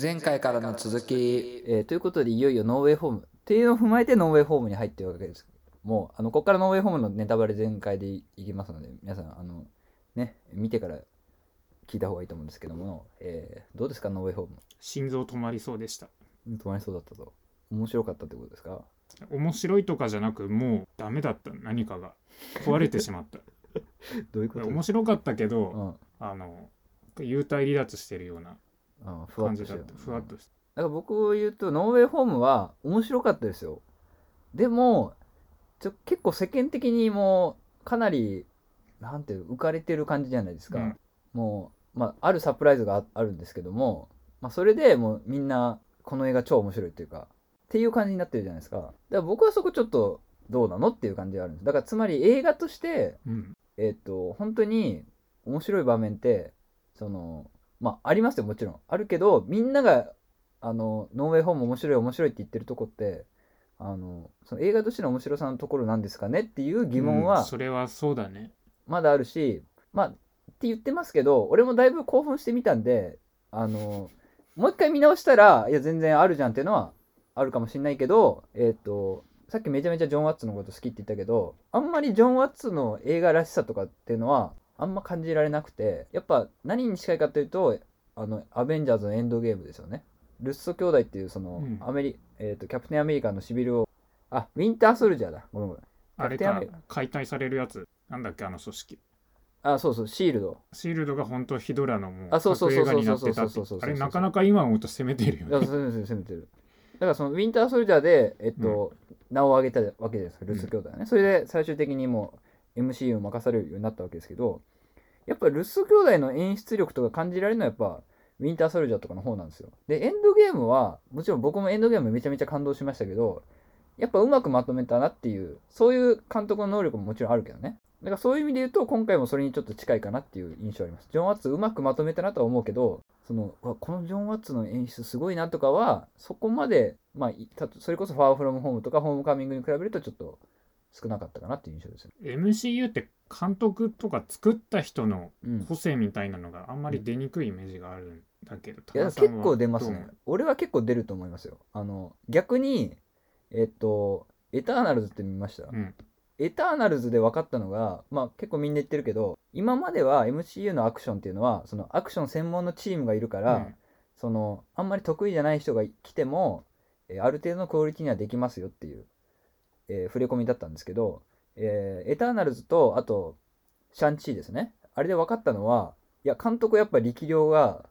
前回からの続き、えーということでいよいよノーウェイホームっていうのを踏まえてノーウェイホームに入ってるわけです。もうあのここからノーウェイホームのネタバレ全開でいきますので皆さんあのね見てから聞いた方がいいと思うんですけども、えーどうですか？ノーウェイホーム心臓止まりそうでした。止まりそうだったと。面白かったってことですか？面白いとかじゃなくもうダメだった。何かが壊れてしまった。どういうこと？面白かったけど、うん。あの幽体離脱してるような感じだとしてるったふわっとして。だから僕を言うとノーウェイホームは面白かったですよ。でもちょ結構世間的にもうかなりなんていう浮かれてる感じじゃないですか、うん。もう、まあ、あるサプライズがああるんですけども、まあ、それでもうみんなこの映画超面白いっていうかっていう感じになってるじゃないですか。だから僕はそこちょっとどうなのっていう感じがあるんです。だからつまり映画としてうん。えっ、と本当に面白い場面ってそのまあありますよもちろん。あるけどみんながあのノーウェイホーム面白い面白いって言ってるとこってあのその映画としての面白さのところなんですかね？っていう疑問うんはそれはそうだね。まだあるし、まあって言ってますけど俺もだいぶ興奮してみたんであのもう一回見直したらいや全然あるじゃんっていうのはあるかもしれないけどえっ、とさっきめちゃめちゃジョン・ワッツのこと好きって言ったけどあんまりジョン・ワッツの映画らしさとかっていうのはあんま感じられなくてやっぱ何に近いかっていうとあのアベンジャーズのエンドゲームですよね。ルッソ兄弟っていうその、うん。アメリえー、とキャプテンアメリカのシビルをあウィンターソルジャーだ。ごめんごめん。あれか解体されるやつ。なんだっけあの組織。あそうそうシールド。シールドが本当ヒドラのもうあそうそうそうそうそうそうそう。そうあれなかなか今思うと攻めてるよね。攻めてる、攻めてる。だからそのウィンターソルジャーで、えっと、名を挙げたわけですルッソ兄弟はね。それで最終的にもう MC を任されるようになったわけですけど、やっぱルッソ兄弟の演出力とか感じられるのはやっぱ、ウィンターソルジャーとかの方なんですよ。で、エンドゲームは、もちろん僕もエンドゲームめちゃめちゃ感動しましたけど、やっぱうまくまとめたなっていう、そういう監督の能力ももちろんあるけどね。だからそういう意味で言うと、今回もそれにちょっと近いかなっていう印象あります。ジョン・ワッツうまくまとめたなとは思うけど、そのこのジョン・ワッツの演出すごいなとかは、そこまで、まあ、それこそファーフロムホームとかホームカミングに比べるとちょっと少なかったかなっていう印象ですよ。MCU って監督とか作った人のうん。個性みたいなのがあんまり出にくいイメージがあるんだけど、いや田中さんは結構出ますね。俺は結構出ると思いますよ。あの、逆に、えっと、エターナルズって見ました、うんエターナルズで分かったのが、まあ結構みんな言ってるけど、今までは MCU のアクションっていうのは、そのアクション専門のチームがいるから、うんその、あんまり得意じゃない人が来ても、えーある程度のクオリティにはできますよっていう、えー触れ込みだったんですけど、えーエターナルズと、あと、シャンチーですね。あれで分かったのは、いや、監督やっぱ力量が、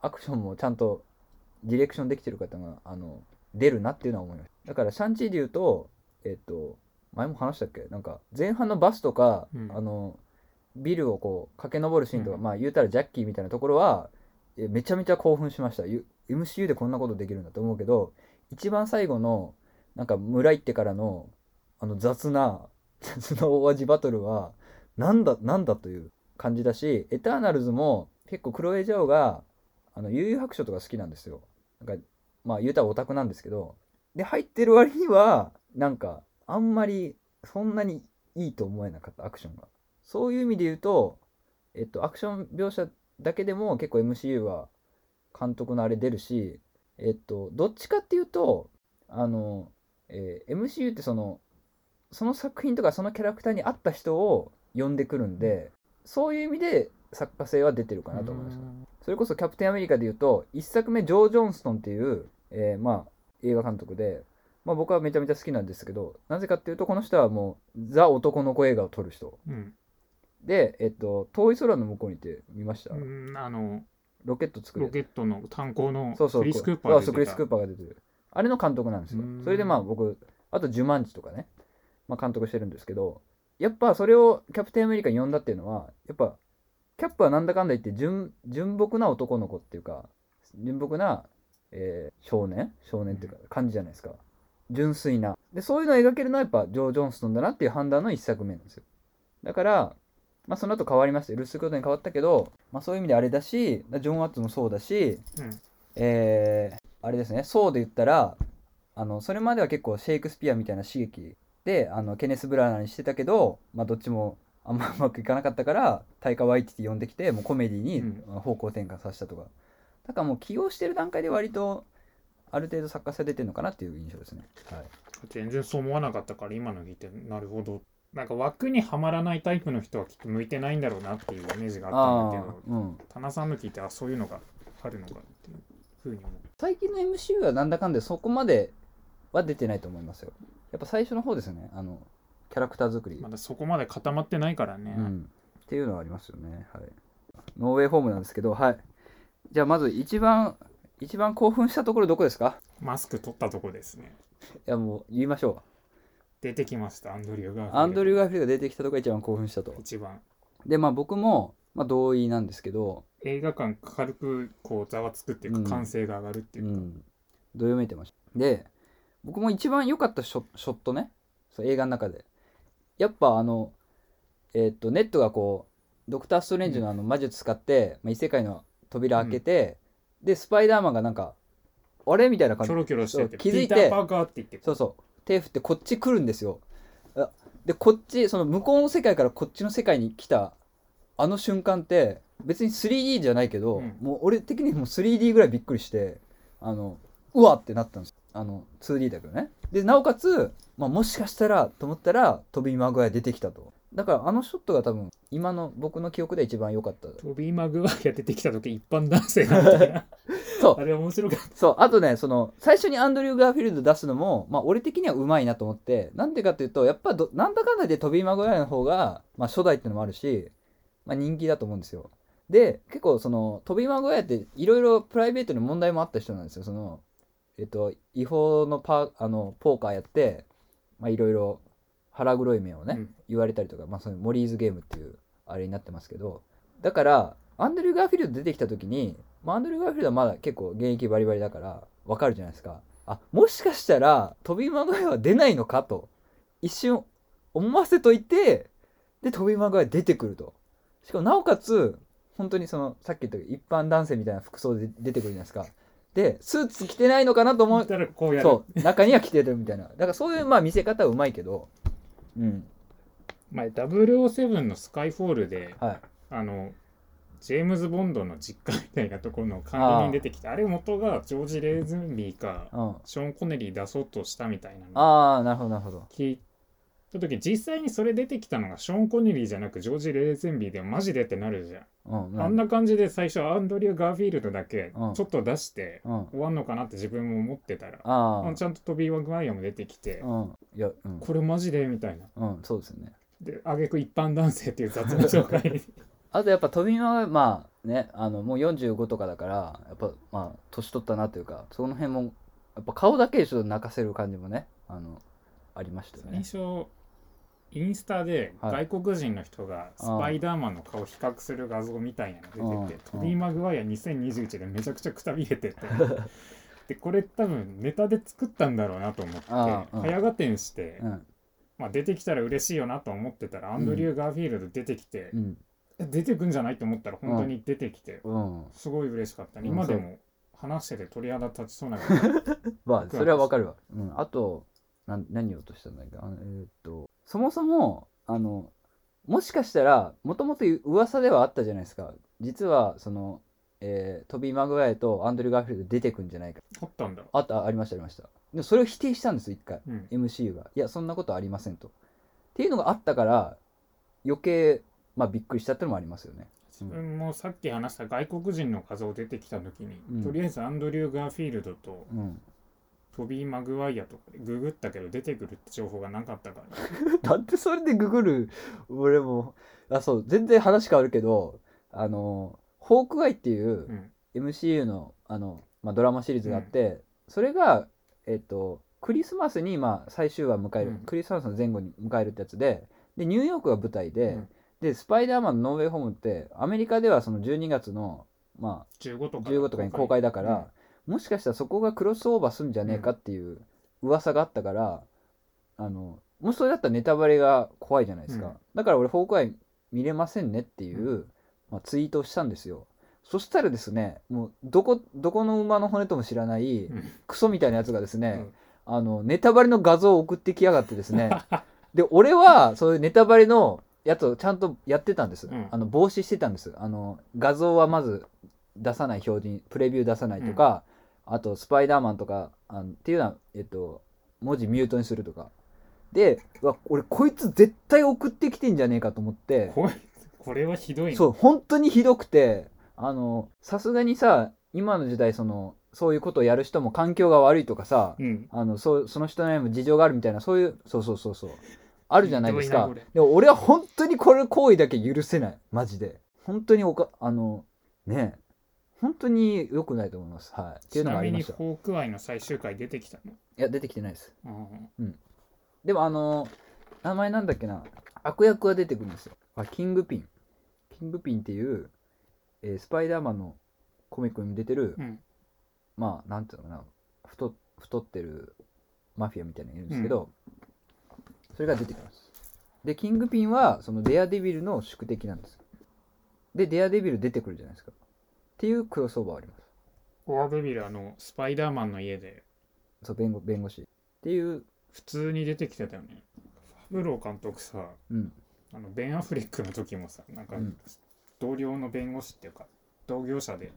アクションもちゃんとディレクションできてる方が、あの、出るなっていうのは思いました。だから、シャンチーで言うと、えっ、と、前も話したっけ？なんか、前半のバスとか、うんあの、ビルをこう、駆け上るシーンとか、うんまあ言うたらジャッキーみたいなところは、えめちゃめちゃ興奮しました。ゆ MCU でこんなことできるんだと思うけど、一番最後の、なんか村行ってからの、あの雑な、雑な大味バトルは、なんだ、なんだという感じだし、エターナルズも結構クロエ・ジャオが、あの、悠々白書とか好きなんですよ。なんか、まあ言うたらオタクなんですけど、で、入ってる割には、なんか、あんまり、そんなにいいと思えなかった、アクションが。そういう意味で言うと、えっと、アクション描写だけでも結構 MCU は監督のあれ出るし、えっと、どっちかっていうと、あの、えー MCU ってその、その作品とかそのキャラクターに合った人を呼んでくるんで、そういう意味で作家性は出てるかなと思いました。それこそキャプテンアメリカで言うと、一作目、ジョー・ジョンストンっていう、えーまあ、映画監督で、まあ僕はめちゃめちゃ好きなんですけど、なぜかっていうと、この人はもう、ザ男の子映画を撮る人。うん。で、えっと、遠い空の向こうにって見ました、うんあのロケット作るロケットの炭鉱のそうそうクリス・クーパーが出てるあれの監督なんですよ。うん。それでまあ僕あと「ジュマンジ」とかね、まあ、監督してるんですけどやっぱそれをキャプテンアメリカに呼んだっていうのはやっぱキャップはなんだかんだ言って純純朴な男の子っていうか純朴な、えー少年？少年っていうか感じじゃないですか。純粋な。でそういうのを描けるのはやっぱジョー・ジョンストンだなっていう判断の一作目なんですよ。だからまあその後変わりましてルッス・クロートに変わったけど、まあ、そういう意味であれだしジョン・ワッツもそうだしうん。えーあれですね、そうで言ったら、あの、それまでは結構シェイクスピアみたいな史劇で、あの、ケネス・ブラナーにしてたけど、まあ、どっちもあんまうまくいかなかったから、タイカ・ワイティティ呼んできて、もうコメディにうん。方向転換させたとか。だからもう起用してる段階で割とある程度作家性出てるのかなっていう印象ですね。はい。全然そう思わなかったから今の聞いてなるほど。なんか枠にはまらないタイプの人はきっと向いてないんだろうなっていうイメージがあったんだけどうん。田中さんの聞いてあそういうのがあるのかっていうふうに思う。最近の MCU はなんだかんでそこまでは出てないと思いますよ。やっぱ最初の方ですね。あのキャラクター作り、まだそこまで固まってないからね、うん、っていうのはありますよね。はい。ノーウェイホームなんですけどはい。じゃあまず一番一番興奮したところどこですか？マスク取ったとこですね。いやもう言いましょ出てきました。アンドリュー・ガーフィールアンドリュー・ガーフィールドが出てきたところが一番興奮したと。一番。でまあ僕も、まあ、同意なんですけど、映画館軽くこうざわつくっていうか、うん歓声が上がるっていうか、うん、どよめいてました。で僕も一番良かったショショットね。そう映画の中で。やっぱあのえーっとネットがこうドクター・ストレンジのあの魔術使って、まあ、異世界の扉開けて、でスパイダーマンがなんかあれみたいな感じ。キョロキョロしててそう気づいてそうそう。手振ってこっち来るんですよ。あでこっちその向こうの世界からこっちの世界に来たあの瞬間って別に 3D じゃないけど、うん。もう俺的にもう 3D ぐらいびっくりしてあのうわってなったんです。あの 2D だけどね。でなおかつ、まあ、もしかしたらと思ったらトビー・マグワイア出てきたと。だからあのショットが多分今の僕の記憶で一番良かった。トビー・マグワイア出てきた時一般男性なんだな。そう。あれ面白かった。そう。あとねその最初にアンドリュー・ガーフィールド出すのも、まあ、俺的にはうまいなと思って。なんでかっていうとやっぱどなんだかんだでトビー・マグワイアの方が、まあ、初代っていうのもあるし、まあ、人気だと思うんですよで結構そのトビー・マグワイアっていろいろプライベートに問題もあった人なんですよ。そのえっと違法のパあのポーカーやってまあいろいろ腹黒い面をね、うん。言われたりとか、まあ、そのモリーズゲームっていうあれになってますけど。だからアンドリュー・ガーフィールド出てきた時に、まあ、アンドリュー・ガーフィールドはまだ結構現役バリバリだからわかるじゃないですか。あもしかしたらトビー・マグワイアは出ないのかと一瞬思わせといてでトビー・マグワイア出てくると。しかもなおかつ本当にそのさっき言った一般男性みたいな服装で出てくるじゃないですか。でスーツ着てないのかなと思ったらこうやる。そう。中には着てるみたいな。だからそういうまあ見せ方はうまいけど。うん。前007のスカイフォールではい。あのジェームズ・ボンドの実家みたいなところの管理人出てきてあれ元がジョージ・レーズンビーかうん。ショーン・コネリー出そうとしたみたいなのああなるほどなるほど。聞いた時実際にそれ出てきたのがショーン・コネリーじゃなくジョージ・レーズンビーでマジでってなるじゃん、うんあんな感じで最初アンドリュー・ガーフィールドだけうん。ちょっと出してうん終わんのかなって自分も思ってたら、あちゃんとトビー・ワグワイアも出てきて、あうん。いやうん。これマジでみたいな。うんそうですよね。で挙句一般男性っていう雑な紹介。あとやっぱ飛びはまあねあのもう45とかだからやっぱまあ年取ったなというかその辺もやっぱ顔だけでちょっと泣かせる感じもねあのありましたよね。最初インスタではい。外国人の人がスパイダーマンの顔比較する画像みたいなの出てて、うんトビー・マグワイア2021でめちゃくちゃくたびれてて。でこれ多分ネタで作ったんだろうなと思って早合点して、うん。まあ、出てきたら嬉しいよなと思ってたら、アンドリュー・ガーフィールド出てきて、うん。え出てくんじゃないと思ったら本当に出てきて、うん。すごい嬉しかったね、うん。今でも話してて鳥肌立ちそうな まあそれはわかるわ、うん、あとなん何言おうとしたんだっけ？あのえーっとそもそもあのもしかしたらもともと噂ではあったじゃないですか。実はその、えートビー・マグワイアとアンドリュー・ガーフィールド出てくんじゃないか。あったんだ、あったありましたありました。でもそれを否定したんです一回。うん、MCU が。いやそんなことありませんと。っていうのがあったから余計まあびっくりしたってのもありますよね。自分もさっき話した外国人の画像出てきた時に、うん。とりあえずアンドリュー・ガーフィールドとうんトビー・マグワイアとかでググったけど出てくるって情報がなかったから、だってそれでググる？俺も。あそう。全然話変わるけどあのホークアイっていううん。MCU のあの、まあ、ドラマシリーズがあって、それがえっとクリスマスにまあ最終話迎える、うん。クリスマスの前後に迎えるってやつででニューヨークが舞台で、うん。でスパイダーマンのノーウェイホームってアメリカではその12月のま15とあか15とかに公開。だから、もしかしたらそこがクロスオーバーすんじゃねえかっていう噂があったから、あのもしそれだったらネタバレが怖いじゃないですか、うん。だから俺ホークアイ見れませんねっていう、まあ、ツイートをしたんですよ。そしたらですねもうどこどこの馬の骨とも知らないうん。クソみたいなやつがですね、うん。あのネタバレの画像を送ってきやがってですね。で俺はそういうネタバレのやつをちゃんとやってたんです、うん。あの防止してたんです。あの画像はまず出さない表示にプレビュー出さないとか、あとスパイダーマンとかあのっていうのは、えっと、文字ミュートにするとか。でうわ俺こいつ絶対送ってきてんじゃねえかと思って。これこれはひどいな。そう本当にひどくて。あのさすがにさ今の時代そのそういうことをやる人も環境が悪いとかさ、うん。あのそうその人にも事情があるみたいなそういうそうそうそうそう。あるじゃないですか。ひどいなこれ。でも俺は本当にこれ行為だけ許せない。マジで。本当におかあのねえ本当に良くないと思います。はい。っていうちなみにのがありました。いホークアイの最終回出てきたの？や出てきてないです。うん。でもあの名前なんだっけな？悪役は出てくるんですよ。あキングピン。キングピンっていう、えースパイダーマンのコミックに出てる、うん。まあなんていうのかな？太太ってるマフィアみたいなのがいるんですけど、それが出てきます。でキングピンはそのデアデビルの宿敵なんです。でデアデビル出てくるじゃないですかっていうクロスオーバーあります。オアベビルあのスパイダーマンの家で。そう弁護弁護士。っていう。普通に出てきてたよね。ファブロー監督さうん。あのベン・アフレックの時もさなんかうん。同僚の弁護士っていうか同業者で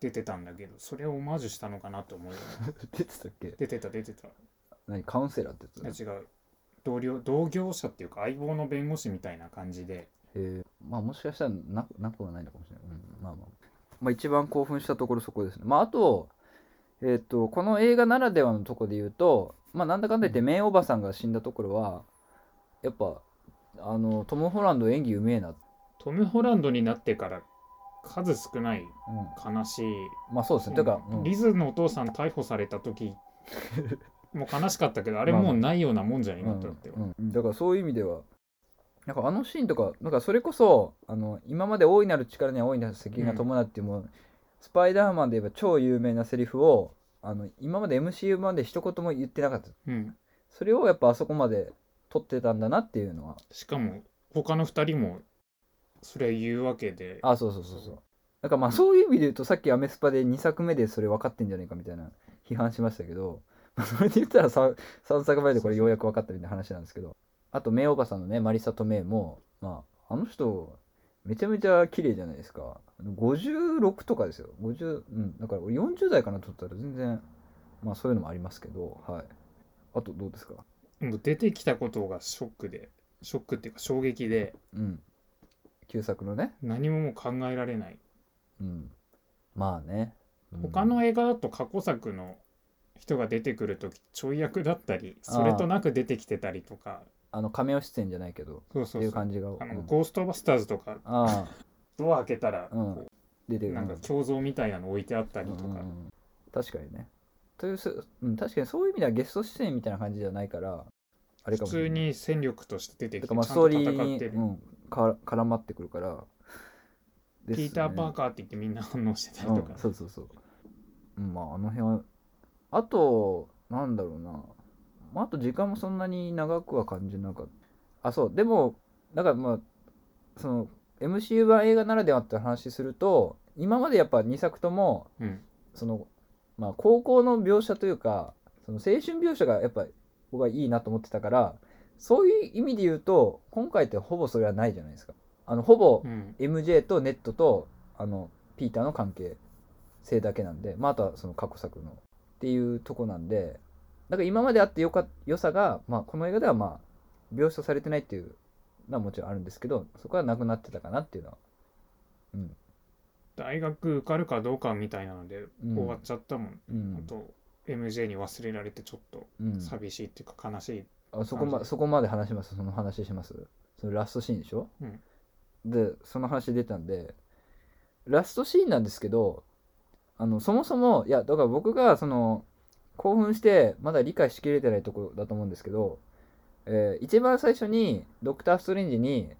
出てたんだけどそれをオマージュしたのかなと思うよね。出てたっけ？出てた出てた。何？カウンセラーってやつ？違う。同僚同業者っていうか相棒の弁護士みたいな感じで。えー。まあもしかしたらななくはないのかもしれない、うん、まあまあまあ一番興奮したところそこですね。まああとえっ、とこの映画ならではのところで言うとまあなんだかんだ言ってメイおばさんが死んだところはやっぱあのトム・ホランド演技うめえな、うん、トム・ホランドになってから数少ない悲しいまあそうですね。てか、うん。リズのお父さん逮捕された時 もう悲しかったけどあれもうないようなもんじゃん今となって。は、うんうん。だからそういう意味ではなんかあのシーンとかなんかそれこそあの今まで大いなる力には大いなる責任が伴うっていうもう、スパイダーマンで言えば超有名なセリフをあの今まで MCU まで一言も言ってなかった。うん、それをやっぱあそこまで撮ってたんだなっていうのは。しかも他の2人もそれ言うわけで。あそうそうそうそう。だからまあそういう意味で言うとさっきアメスパで2作目でそれ分かってんじゃねえかみたいな批判しましたけど、まあ、それで言ったら 3, 3作目でこれようやく分かったみたいな話なんですけどあとメイおばさんのねマリサ・トメイもまああの人めちゃめちゃ綺麗じゃないですか。56とかですよ。50うん。だから俺40代かなと思ったら全然まあそういうのもありますけどはい。あとどうですか？もう出てきたことがショックでショックっていうか衝撃でうん。旧作のね。何ももう考えられない。うん。まあね、うん。他の映画だと過去作の人が出てくる時ちょい役だったりそれとなく出てきてたりとかあの亀尾出演じゃないけどそうっていう。そうそう感じがあの、うん。ゴーストバスターズとかああ。ドア開けたらうん。こ出てる。うなんか胸像みたいなの置いてあったりとか。うん確かにね。というす、うん、確かにそういう意味ではゲスト出演みたいな感じじゃないからあれか普通もしれない。に戦力として出ててかまあストーリーに、うん、か絡まってくるから。ですね。ピーター・パーカーって言ってみんな反応してたりとか。うん、そうそうそう、うん、まああの辺はあとなんだろうな、まあ、あと時間もそんなに長くは感じなかった。あそう。でもだからまあその MCU 版映画ならではって話すると今までやっぱ2作ともうん。そのまあ高校の描写というかその青春描写がやっぱ僕はいいなと思ってたからそういう意味で言うと今回ってほぼそれはないじゃないですか。あのほぼうん。MJ とネットとあのピーターの関係性だけなんで、まあ、あとはその過去作のっていうとこなんでだから今まであってよか良さが、まあ、この映画ではまあ描写されてないっていうのはもちろんあるんですけどそこはなくなってたかなっていうのは。うん。大学受かるかどうかみたいなのでうん。終わっちゃったもん、うん。あと MJ に忘れられてちょっとうん。寂しいっていうか悲しい、あそこまそこまで話します？その話します？そのラストシーンでしょ、うん。でその話出たんでラストシーンなんですけどあのそもそもいやだから僕がその興奮してまだ理解しきれてないところだと思うんですけど、えー一番最初にドクター・ストレンジに、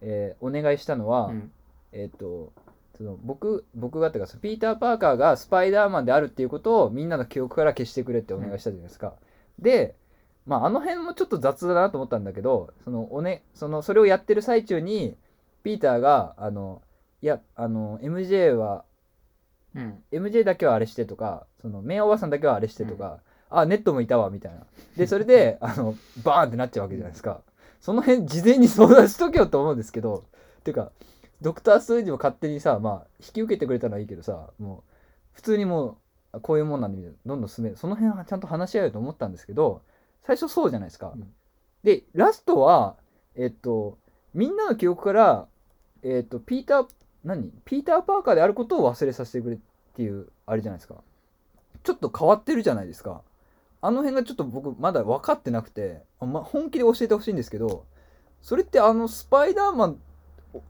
えーお願いしたのは、うん。えっ、とその僕僕がっていうかピーター・パーカーがスパイダーマンであるっていうことをみんなの記憶から消してくれってお願いしたじゃないですか。で、まあ、あの辺もちょっと雑だなと思ったんだけどそのお、ね、そのそれをやってる最中にピーターがあのいやあの MJ はうん。MJ だけはあれしてとかそのメイおばさんだけはあれしてとか、あネットもいたわみたいな。でそれであのバーンってなっちゃうわけじゃないですか。その辺事前に相談しとけよと思うんですけどっていうかドクター・ストレンジも勝手にさまあ引き受けてくれたのはいいけどさもう普通にもうあこういうもんなんでみたいなどんどん進めその辺はちゃんと話し合うよと思ったんですけど最初そうじゃないですか、うん。でラストはえっとみんなの記憶からえっとピーター何？ピーター・パーカーであることを忘れさせてくれっていうあれじゃないですかちょっと変わってるじゃないですか。あの辺がちょっと僕まだ分かってなくて、あま、本気で教えてほしいんですけどそれってあのスパイダーマン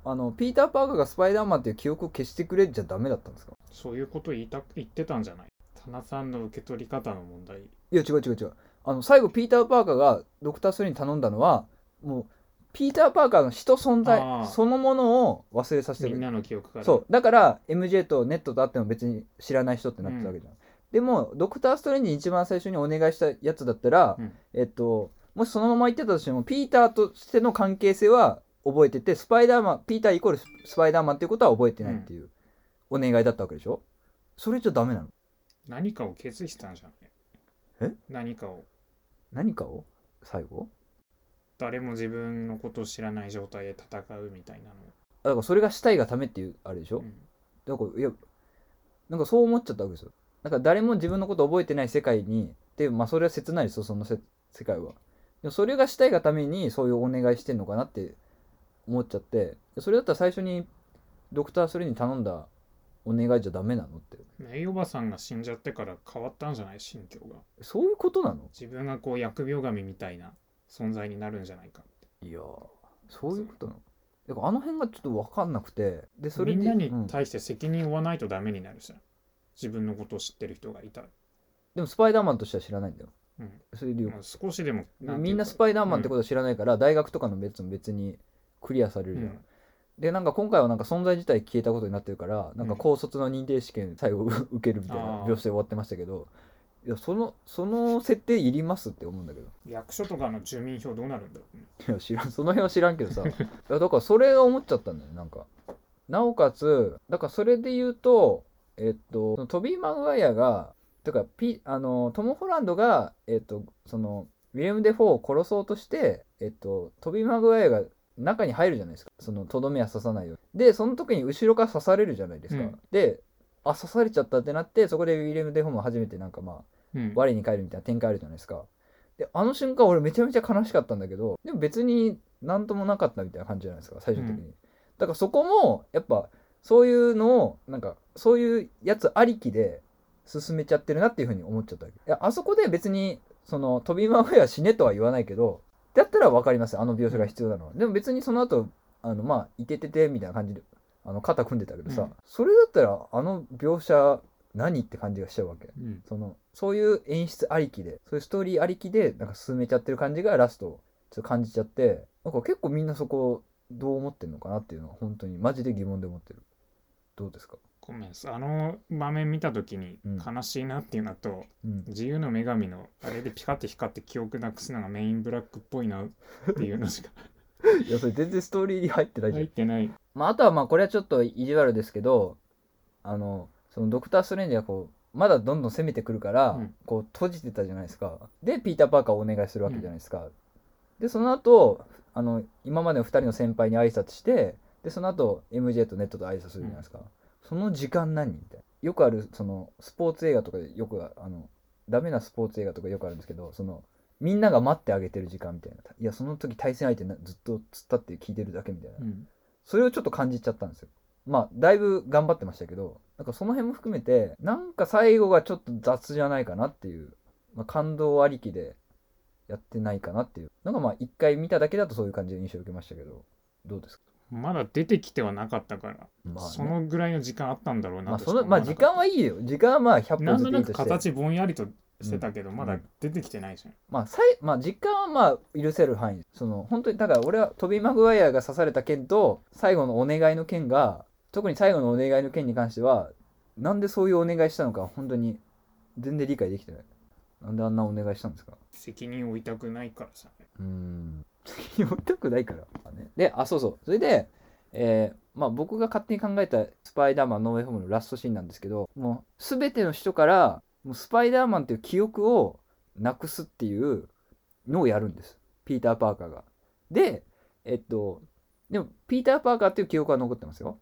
あのピーター・パーカーがスパイダーマンっていう記憶を消してくれじゃダメだったんですか？そういうこと言いた言ってたんじゃない？田中さんの受け取り方の問題。いや違う違う違う。あの最後ピーター・パーカーがドクター・ストレンジに頼んだのはもうピーター・パーカーの人存在そのものを忘れさせてくれみんなの記憶からそうだから MJ とネットと会っても別に知らない人ってなってた。わけじゃん、でもドクター・ストレンジに一番最初にお願いしたやつだったら、うん。えっともしそのまま言ってたとしてもピーターとしての関係性は覚えててスパイダーマンピーターイコールススパイダーマンっていうことは覚えてないっていうお願いだったわけでしょ？それじゃダメなの？何かを決意したんじゃないえ？何かを。何かを？最後？誰も自分のことを知らない状態で戦うみたいなの。あだからそれがしたいがためっていうあれでしょ、うん。だからいやなんかそう思っちゃったわけですよだから誰も自分のこと覚えてない世界にでまあそれは切ないですよそのせ世界は。でもそれがしたいがためにそういうお願いしてんのかなって思っちゃって。それだったら最初にドクター・ストレに頼んだお願いじゃダメなのって。メイおばさんが死んじゃってから変わったんじゃない？心境が。そういうことなの？自分がこう疫病神みたいな存在になるんじゃないかって。いやーそういうことなの？だからあの辺がちょっと分かんなくて。でそれでみんなにうん。対して責任を負わないとダメになるじゃん自分のことを知ってる人がいたら、でもスパイダーマンとしては知らないんだよ。うん。それで言うまあ、少しでもみんなスパイダーマンってこととは知らないから、大学とかの別も別にクリアされるじゃん、でなんか今回はなんか存在自体消えたことになってるからなんか高卒の認定試験最後受けるみたいなあー。描写で終わってましたけどいやそのその設定いりますって思うんだけど。役所とかの住民票どうなるんだろう。ねいや知らん。その辺は知らんけどさ。いやだからそれが思っちゃったんだよねなんか。なおかつだからそれで言うとえっとトビー・マグワイアがてかピあのトム・ホランドがえっとそのウィレム・デフォーを殺そうとしてえっとトビー・マグワイアが中に入るじゃないですか。そのとどめは刺さないように。でその時に後ろから刺されるじゃないですか、うん。であ刺されちゃったってなってそこでウィレム・デフォーも初めてなんかまあうん。我に返るみたいな展開あるじゃないですか。で、あの瞬間俺めちゃめちゃ悲しかったんだけど、でも別になんともなかったみたいな感じじゃないですか、最終的に。うん。だからそこも、やっぱそういうのを、なんかそういうやつありきで進めちゃってるなっていうふうに思っちゃったわけ。いや、あそこで別に、その、トビー・マグウェイは死ねとは言わないけど、だったら分かりますよ、あの描写が必要なのは。でも別にその後、あの、まあ、いてててみたいな感じで、あの、肩組んでたけどさ、うんそれだったらあの描写何って感じがしちゃうわけ。うんそのそういう演出ありきでそういうストーリーありきでなんか進めちゃってる感じがラストちょっと感じちゃってなんか結構みんなそこどう思ってんのかなっていうのは本当にマジで疑問で思ってるどうですか？ごめんあの場面見た時にうん。悲しいなっていうのと、うん。自由の女神のあれでピカって光って記憶なくすのがメインブラックっぽいなっていうのしか いやそれ全然ストーリーに入ってないじゃん、入ってない。まあ、あとはまあこれはちょっと意地悪ですけどあのそのドクター・ストレンジがこうまだどんどん攻めてくるから、うん。こう閉じてたじゃないですか。でピーター・パーカーをお願いするわけじゃないですか、でその後あの今までの2人の先輩に挨拶してでその後 MJ とネットと挨拶するじゃないですか、その時間何みたいなよくあるそのスポーツ映画とかでよくあのダメなスポーツ映画とかよくあるんですけどそのみんなが待ってあげてる時間みたいな。いやその時対戦相手なずっと突っ立って聞いてるだけみたいな、うん。それをちょっと感じちゃったんですよ。まあ、だいぶ頑張ってましたけど、なんかその辺も含めて、なんか最後がちょっと雑じゃないかなっていう、まあ、感動ありきでやってないかなっていう。なんかまあ、一回見ただけだとそういう感じの印象を受けましたけど、どうですか？まだ出てきてはなかったから、まあ、ね、そのぐらいの時間あったんだろうなまあ、その、まあ、時間はいいよ。時間はまあ、100なんとなく歩ずついいとして。形ぼんやりとしてたけど、うんまだ出てきてないじゃん、まあ、さいまあ、時間はまあ、許せる範囲。その、本当に、だから俺はトビー・マグワイアが刺された件と、最後のお願いの件が、特に最後のお願いの件に関しては、なんでそういうお願いしたのか、本当に全然理解できてない。なんであんなお願いしたんですか責任を負いたくないからさうーん。責任負いたくないから。で、あ、そうそう。それで、えーまあ僕が勝手に考えたスパイダーマンノーウェイホームのラストシーンなんですけど、もう全ての人から、もうスパイダーマンっていう記憶をなくすっていうのをやるんです。ピーター・パーカーが。で、えっと、でもピーター・パーカーっていう記憶は残ってますよ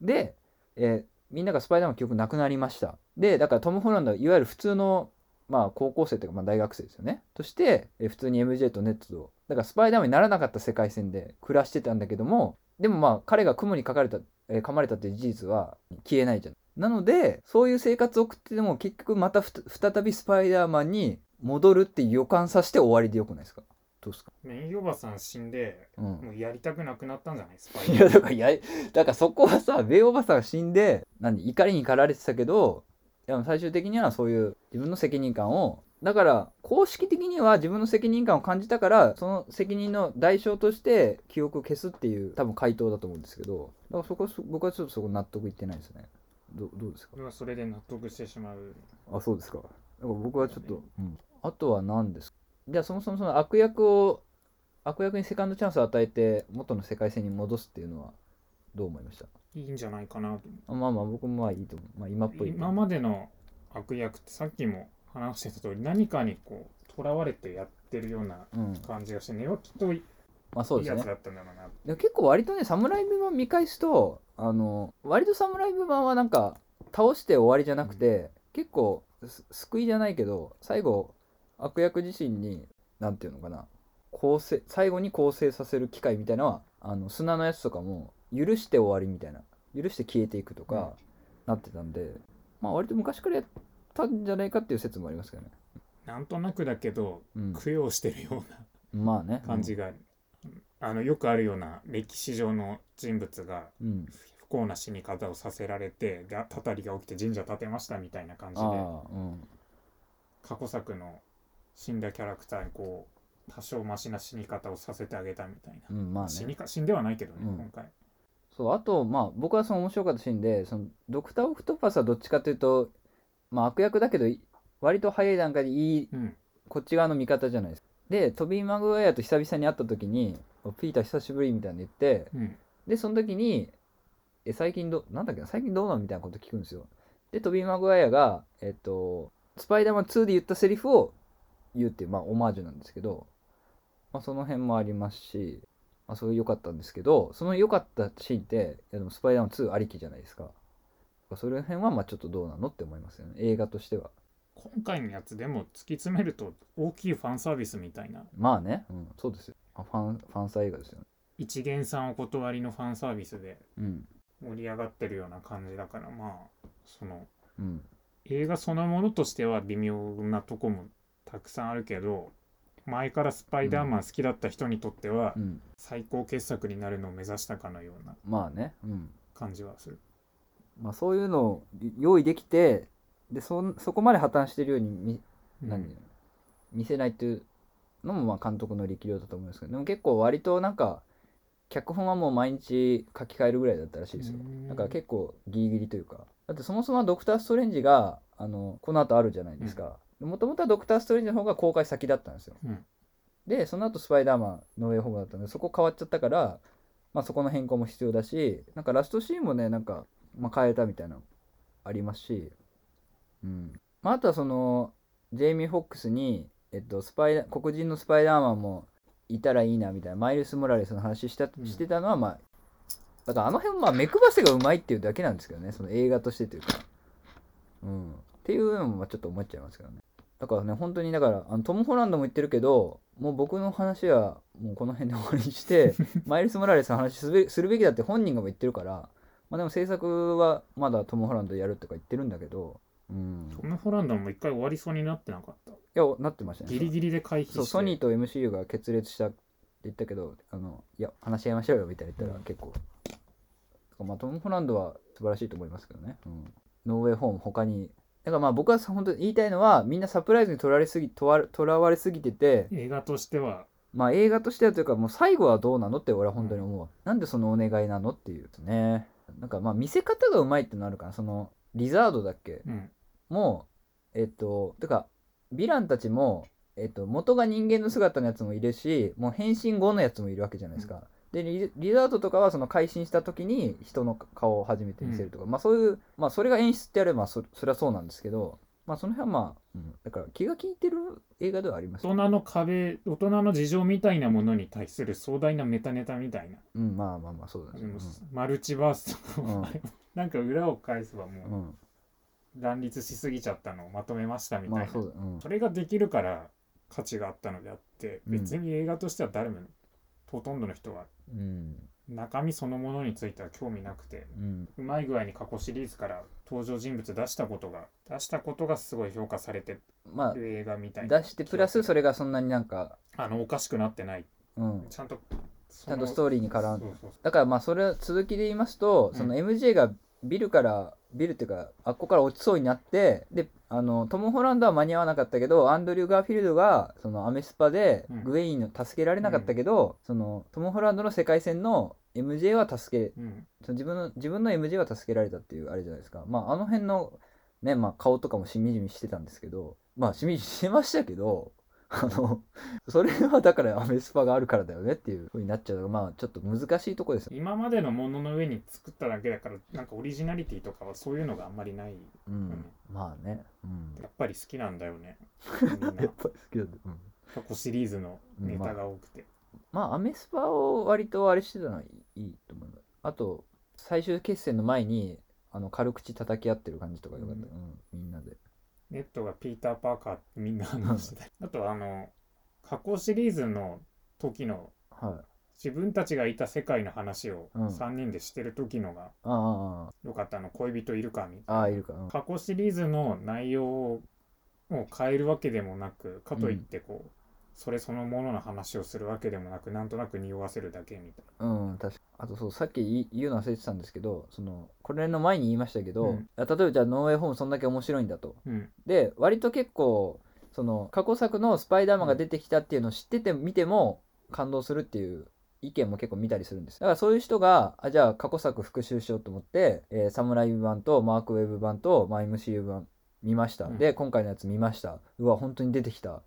で、えーみんながスパイダーマンの記憶なくなりましたでだからトム・ホランドはいわゆる普通のまあ高校生というかまあ大学生ですよね。として、えー普通に MJ とネットとだからスパイダーマンにならなかった世界線で暮らしてたんだけどもでもまあ彼が雲にかかれた、えー噛まれたっていう事実は消えないじゃん。なのでそういう生活を送ってても結局また再びスパイダーマンに戻るっていう予感させて終わりでよくないですか？どうですか？メインおばさん死んでうん。もうやりたくなくなったんじゃない？スパイいやだからやだからそこはさベイおばさんが死んで何怒りに駆られてたけどでも最終的にはそういう自分の責任感をだから公式的には自分の責任感を感じたからその責任の代償として記憶を消すっていう多分回答だと思うんですけどだからそこ僕はちょっとそこ納得いってないですね。どどうですか？それで納得してしまうあそうですか。だから僕はちょっと、うん、あとは何ですか？じゃあそもそもその悪役を悪役にセカンドチャンスを与えて元の世界線に戻すっていうのはどう思いました？いいんじゃないかなとあまあまあ僕もまあいいと思う。まあ今っぽい。今までの悪役ってさっきも話してた通り何かにこうとらわれてやってるようなうん。感じがして根はきっといまあそうですねいやつだ。ったんだろうなでも結構割とね、サムライブマン見返すと、あの、割とサムライブマンはなんか、倒して終わりじゃなくて、結構す救いじゃないけど、最後、悪役自身に、なんていうのかな、構成、最後に構成させる機会みたいなのは、あの、砂のやつとかも、許して終わりみたいな、許して消えていくとか、なってたんで、まあ割と昔からやったんじゃないかっていう説もありますけどね。なんとなくだけどうん。供養してるようなまあね。感じがあのよくあるような歴史上の人物がうん。不幸な死に方をさせられてでたたりが起きて神社建てましたみたいな感じでああ、うん。過去作の死んだキャラクターにこう多少マシな死に方をさせてあげたみたいな、うん、まあね。死にか死んではないけどね、うん今回そう、あと、まあ、僕はその面白かったシーンで、その、ドクター・オクトパスはどっちかというと、まあ、悪役だけど、い割と早い段階でいい、うんこっち側の味方じゃないですか。で、トビー・マグワイアと久々に会った時に、おピーター久しぶりみたいなの言って、うんで、その時に、え、最近ど、なんだっけな、最近どうなのみたいなこと聞くんですよ。で、トビー・マグワイアが、えっと、スパイダーマン2で言ったセリフを言うっていう、まあ、オマージュなんですけど、まあ、その辺もありますし、まあ、それ良かったんですけど、その良かったシーンって、スパイダーマン2ありきじゃないですか。それ辺はまあちょっとどうなのって思いますよね。映画としては。今回のやつでも突き詰めると大きいファンサービスみたいなまあね、うん、そうですよ。あファン、ファンサー映画ですよね。一元さんお断りのファンサービスでうん。盛り上がってるような感じだからまあそのうん。映画そのものとしては微妙なとこもたくさんあるけど前からスパイダーマン好きだった人にとってはうん。最高傑作になるのを目指したかのようなまあね、うん。感じはする。まあそういうのを用意できて、で、そんそこまで破綻してるように見何、うん。見せないっていうのもまあ監督の力量だと思うんですけどでも結構割となんか脚本はもう毎日書き換えるぐらいだったらしいですよ。うん。だから結構ギリギリというか。だってそもそもはドクター・ストレンジがあのこの後あるじゃないですかもともとはドクター・ストレンジの方が公開先だったんですよ。うん。でその後スパイダーマンノーウェイホームだったんでそこ変わっちゃったからまあそこの変更も必要だしなんかラストシーンもねなんか、まあ、変えたみたいなのありますしうん。まああとはそのジェイミー・フォックスに、えっと、スパイダ黒人のスパイダーマンもいたらいいなみたいなマイルス・モラレスの話したうん。してたのはまあだからあの辺まあ目配せがうまいっていうだけなんですけどねその映画としてというか。うん。っていうのもまあちょっと思っちゃいますけどねだからね本当にだからあのトム・ホランドも言ってるけどもう僕の話はもうこの辺で終わりにして マイルス・モラレスの話すべするべきだって本人がも言ってるからまあでも制作はまだトム・ホランドやるとか言ってるんだけどうん。トム・ホランドも一回終わりそうになってなかった。いやなってましたねギリギリで回避して。そうソニーと MCU が決裂したって言ったけどあのいや話し合いましょうよみたいな言ったらうん。結構、まあ、トム・ホランドは素晴らしいと思いますけどね、うん、ノーウェイホーム他にだからまあ僕は本当に言いたいのはみんなサプライズにとらわれすぎとわとらわれすぎてて映画としては、まあ映画としてはというかもう最後はどうなのって俺は本当に思う、なんでそのお願いなのっていうね。なんかまあ見せ方がうまいってのあるからそのリザードだっけうん、もうえっとてかヴィランたちも、えっと、元が人間の姿のやつもいるしもう変身後のやつもいるわけじゃないですか、でリリザードとかはその改心した時に人の顔を初めて見せるとか、まあそういうまあそれが演出ってやればそそれはそうなんですけどまあその辺はまあ、うん。だから気が利いてる映画ではあります大人の壁大人の事情みたいなものに対する壮大なメタネタみたいな、うんまあまあまあそうだね。でもマルチバースとかも、うん。なんか裏を返せばうん、もう乱立しすぎちゃったのをまとめましたみたいな、まあそそれができるから価値があったのであってうん。別に映画としては誰も、ほとんどの人はうん。中身そのものについては興味なくてうん。うまい具合に過去シリーズから登場人物出したことが出したことがすごい評価されてまる映画みたいあな。出してプラスそれがそんなになんかあのおかしくなってない。うん。ちゃんとちゃんとストーリーに絡んそうそうだからまあそれ続きで言いますと、うん。その MJ がビルからビルっていうかあっこから落ちそうになってであのトム・ホランドは間に合わなかったけどアンドリュー・ガーフィールドがそのアメスパでうん。グウェンを助けられなかったけど、そのトム・ホランドの世界線の MJ は助けうん。その自分の自分の MJ は助けられたっていうあれじゃないですか。まああの辺のねまあ顔とかもしみじみしてたんですけどまあしみじみしてましたけどあのそれはだからアメスパがあるからだよねっていう風になっちゃうまあちょっと難しいとこですよ。今までのものの上に作っただけだからなんかオリジナリティとかはそういうのがあんまりないうん、まあね、うん、やっぱり好きなんだよね。みんな。やっぱり好きなんだ、うん、過去シリーズのネタが多くて、まあアメスパを割とあれしてたのはいいと思いますあと最終決戦の前にあの軽口叩き合ってる感じとかよかった、ううんみんなでネットがピーター・パーカーってみんな話してた。あとあの過去シリーズの時のはい。自分たちがいた世界の話をうん。3人でしてる時のがああ。よかったの。恋人いるかみたいな。うん。過去シリーズの内容を変えるわけでもなくかといってこう、それそのものの話をするわけでもなくなんとなく匂わせるだけみたいうん、確かあとそうさっき言うの忘れてたんですけどそのこれの前に言いましたけど、うん。あ例えばじゃあノーウェイホームそんだけ面白いんだと。な、うん。で割と結構その過去作のスパイダーマンが出てきたっていうのを知ってて見ても感動するっていう意見も結構見たりするんです。だからそういう人があじゃあ過去作復習しようと思って、えーサムライ版とマークウェブ版と、まあ、MCU 版見ました、うん。で今回のやつ見ました。うわ本当に出てきた。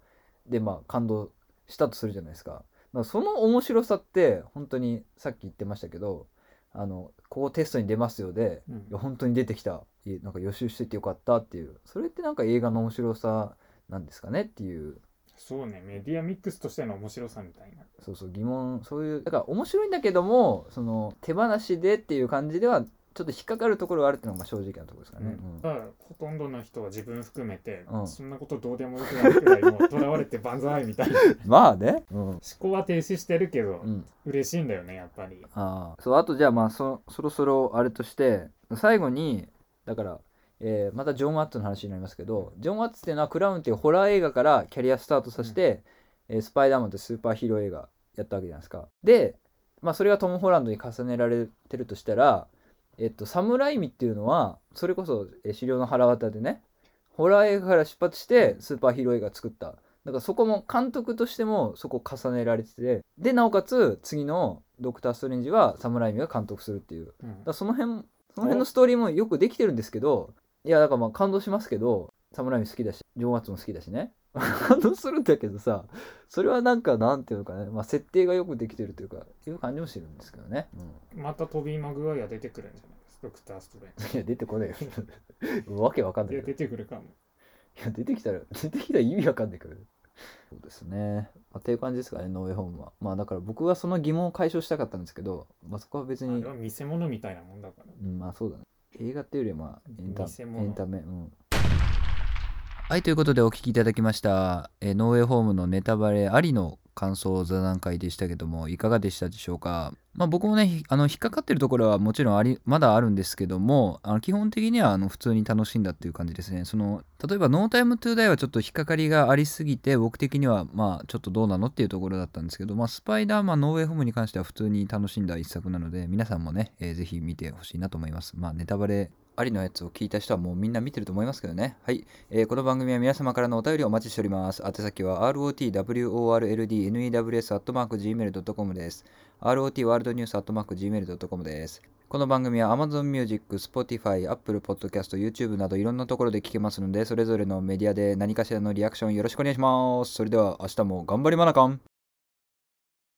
でまあ感動したとするじゃないですかだからその面白さって本当にさっき言ってましたけどあのここテストに出ますよでうん。本当に出てきた。なんか予習しててよかったっていう。それってなんか映画の面白さなんですかねっていう。そうねメディアミックスとしての面白さみたいな。そうそう疑問そういうだから面白いんだけどもその手放しでっていう感じではちょっと引っかかるところがあるっていうのが正直なところですかね、うん。ただほとんどの人は自分含めて、うん。そんなことどうでもよくなるくらいもうとらわれて万歳みたいな。まあね。うん、思考は停止してるけど、うん、嬉しいんだよねやっぱり。ああ。そうあとじゃあまあそそろそろあれとして最後にだから、えーまたジョン・ワッツの話になりますけどジョン・ワッツっていうのはクラウンっていうホラー映画からキャリアスタートさせて、えースパイダーマンってスーパーヒーロー映画やったわけじゃないですか。でまあそれがトム・ホランドに重ねられてるとしたらえっとサム・ライミっていうのはそれこそ、えー死霊のはらわたでねホラー映画から出発してスーパーヒーロー映画作った。だからそこも監督としてもそこ重ねられててでなおかつ次の「ドクター・ストレンジ」はサム・ライミが監督するっていう。うん。らその辺その辺のストーリーもよくできてるんですけどいやだからまあ感動しますけどサムライミ好きだしジョン・ワッツも好きだしね感動するんだけどさそれはなんかなんていうのかね、まあ、設定がよくできてるというかいう感じもしてるんですけどね、またトビー・マグワイア出てくるんじゃないですかドクター・ストレン。うん、いや出てこないよ。わけわかんジいやないけど出てくるかも。いや出てきたら出てきたら意味わかんないけどそうですね、まあ、っていう感じですかねノーウェイホームは。まあだから僕はその疑問を解消したかったんですけど、まあ、そこは別に見せ物みたいなもんだから。うん、まあそうだね。映画っていうよりはまあエンタエンタメ。うん。はい、ということでお聞きいただきました。えノーウェイホームのネタバレありの感想座談会でしたけども、いかがでしたでしょうか？まあ僕もね、あの引っかかってるところはもちろんあり、まだあるんですけども、あの基本的にはあの普通に楽しんだっていう感じですね。その、例えばノータイムトゥーダイはちょっと引っかかりがありすぎて、僕的にはまあちょっとどうなのっていうところだったんですけど、まあスパイダーマンノーウェイホームに関しては普通に楽しんだ一作なので、皆さんもね、えーぜひ見てほしいなと思います。まあネタバレありのやつを聞いた人はもうみんな見てると思いますけどね。はい。えーこの番組は皆様からのお便りをお待ちしております。宛先は rotworldnews.gmail.com です。rot ワールドニュース .gmail.com です。この番組は Amazon Music、Spotify、Apple Podcast、YouTube などいろんなところで聞けますので、それぞれのメディアで何かしらのリアクションよろしくお願いします。それでは明日も頑張りまなかん